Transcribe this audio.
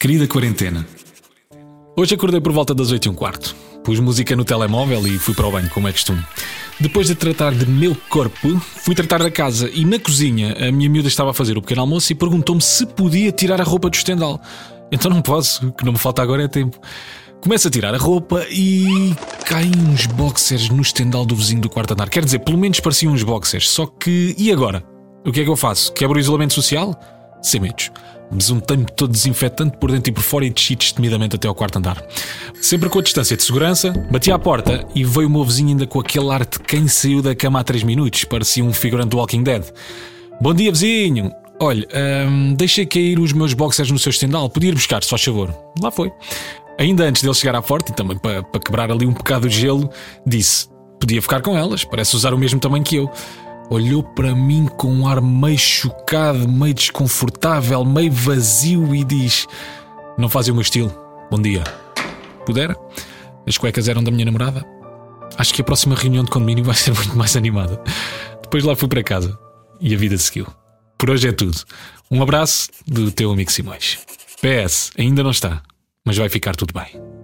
Querida quarentena, hoje acordei por volta das 8 e um quarto. Pus música no telemóvel e fui para o banho, como é costume. Depois de tratar de meu corpo, fui tratar da casa e na cozinha a minha miúda estava a fazer o pequeno almoço e perguntou-me se podia tirar a roupa do estendal. Então não posso, o que não me falta agora é tempo. Começo a tirar a roupa e caem uns boxers no estendal do vizinho do quarto andar. Quer dizer, pelo menos pareciam uns boxers. Só que. E agora? O que é que eu faço? Quebro o isolamento social? Sem medos. Besuntei-me todo desinfetante por dentro e por fora e desci destemidamente até ao quarto andar. Sempre com a distância de segurança, bati à porta e veio o meu vizinho ainda com aquele ar de quem saiu da cama há 3 minutos, parecia um figurante do Walking Dead. Bom dia, vizinho! Olha, hum, deixei cair os meus boxers no seu estendal, podia ir buscar, se faz favor. Lá foi. Ainda antes dele chegar à porta, e também para, para quebrar ali um bocado de gelo, disse: Podia ficar com elas, parece usar o mesmo tamanho que eu olhou para mim com um ar meio chocado, meio desconfortável, meio vazio e diz: Não fazem o meu estilo. Bom dia. Pudera? As cuecas eram da minha namorada? Acho que a próxima reunião de condomínio vai ser muito mais animada. Depois lá fui para casa e a vida seguiu. Por hoje é tudo. Um abraço do teu amigo Simões. PS, ainda não está, mas vai ficar tudo bem.